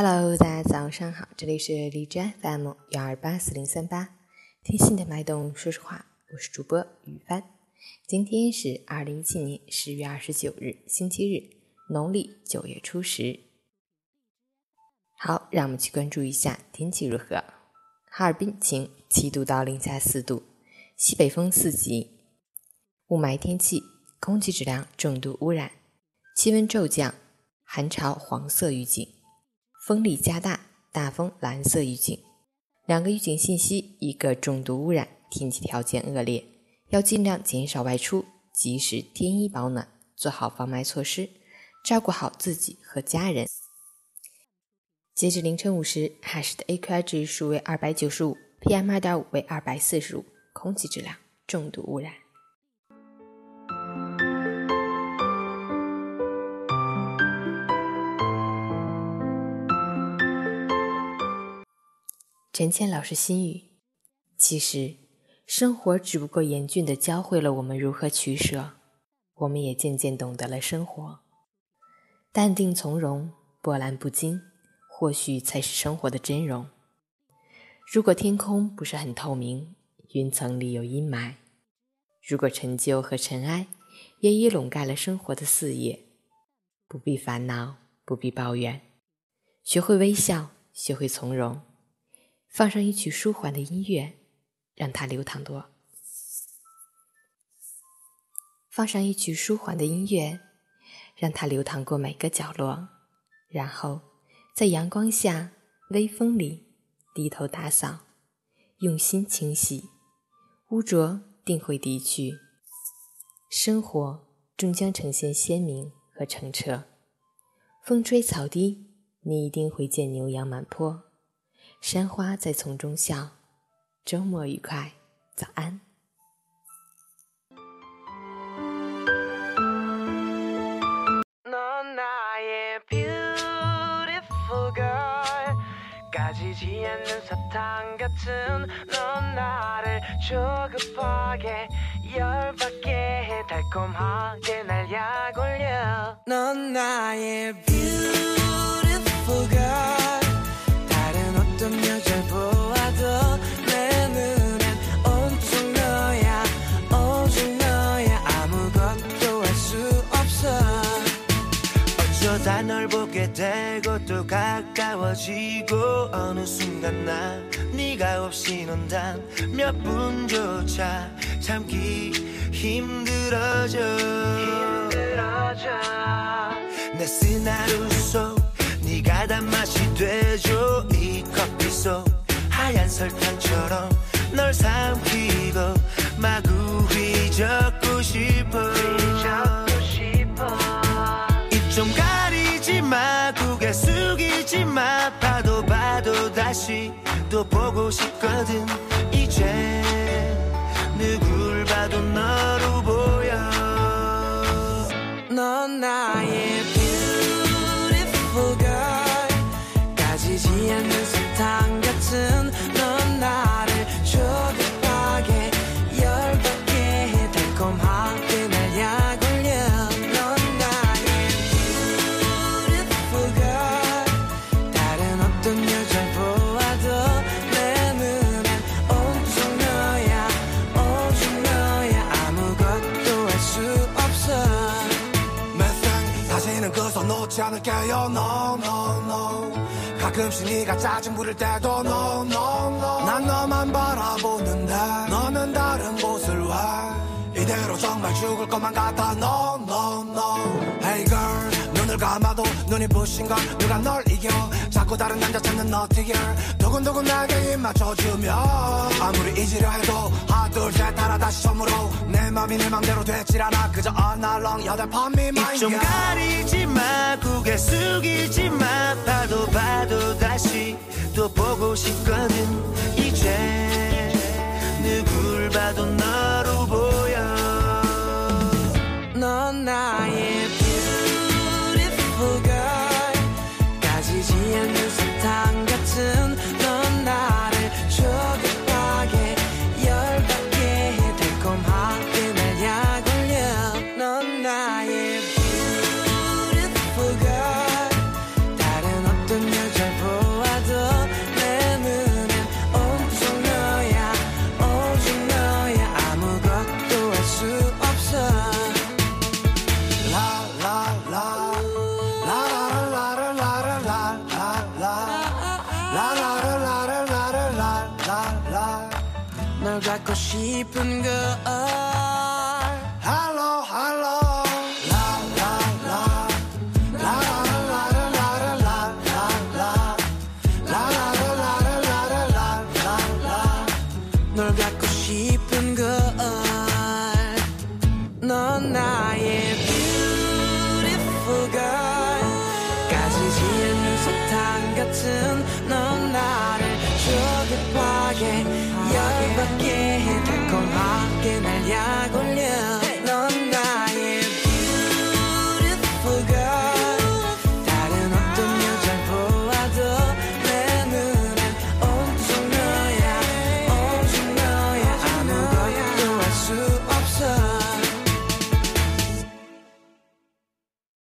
Hello，大家早上好，这里是荔枝 FM 幺二八四零三八，听心的脉动，说实话，我是主播雨帆。今天是二零一七年十月二十九日，星期日，农历九月初十。好，让我们去关注一下天气如何。哈尔滨晴，七度到零下四度，西北风四级，雾霾天气，空气质量重度污染，气温骤降，寒潮黄色预警。风力加大，大风蓝色预警，两个预警信息，一个重度污染，天气条件恶劣，要尽量减少外出，及时添衣保暖，做好防霾措施，照顾好自己和家人。截至凌晨五时，海市的 AQI 指数为二百九十五，PM 二点五为二百四十五，空气质量重度污染。陈谦老师心语：其实，生活只不过严峻的教会了我们如何取舍，我们也渐渐懂得了生活。淡定从容，波澜不惊，或许才是生活的真容。如果天空不是很透明，云层里有阴霾；如果陈旧和尘埃也已笼盖了生活的四野，不必烦恼，不必抱怨，学会微笑，学会从容。放上一曲舒缓的音乐，让它流淌多。放上一曲舒缓的音乐，让它流淌过每个角落，然后在阳光下、微风里低头打扫，用心清洗，污浊定会涤去，生活终将呈现鲜明和澄澈。风吹草低，你一定会见牛羊满坡。山花在丛中笑，周末愉快，早安。 널 보게 되고 또 가까워지고 어느 순간 난 네가 없이 넌단몇 분조차 참기 힘들어져. 힘들어져. 내 시나루 속 네가 단맛이 되죠. 이 커피 속 하얀 설탕처럼 널 삼키고 마구 휘젓고 싶어 다시 또 보고 싶거든. 이제 누굴 봐도 너로 보여. 넌 나의 beautiful girl. 가지지 않는 사탕 같은 넌 나를 조급하게 열받게 해 달콤하게 놓지 않을게요? No no no. 가끔씩 네가 짜증 부릴 때도 no no no. 난 너만 바라보는데 너는 다른 곳을 왜 이대로 정말 죽을 것만 같아. No no no. Hey girl 감아도 눈이 부신 걸 누가 널 이겨? 자꾸 다른 남자 찾는 너티게 두근두근 나에게 입 맞춰주며 아무리 잊으려 해도 하나 둘셋 하나 다시 처음으로 내 맘이 내 맘대로 되질 않아. 그저 어날렁 여덟 판미만 입좀 가리지 마 고개 숙이지 마. 봐도 봐도 다시 또 보고 싶거든 이제. 누굴 봐도 너로 보 싶은 걸 Hello Hello 널 갖고 싶은 걸넌 나의 beautiful girl 까지지 않는 소탕 같은 넌 나를 저기 과에 열받게 que me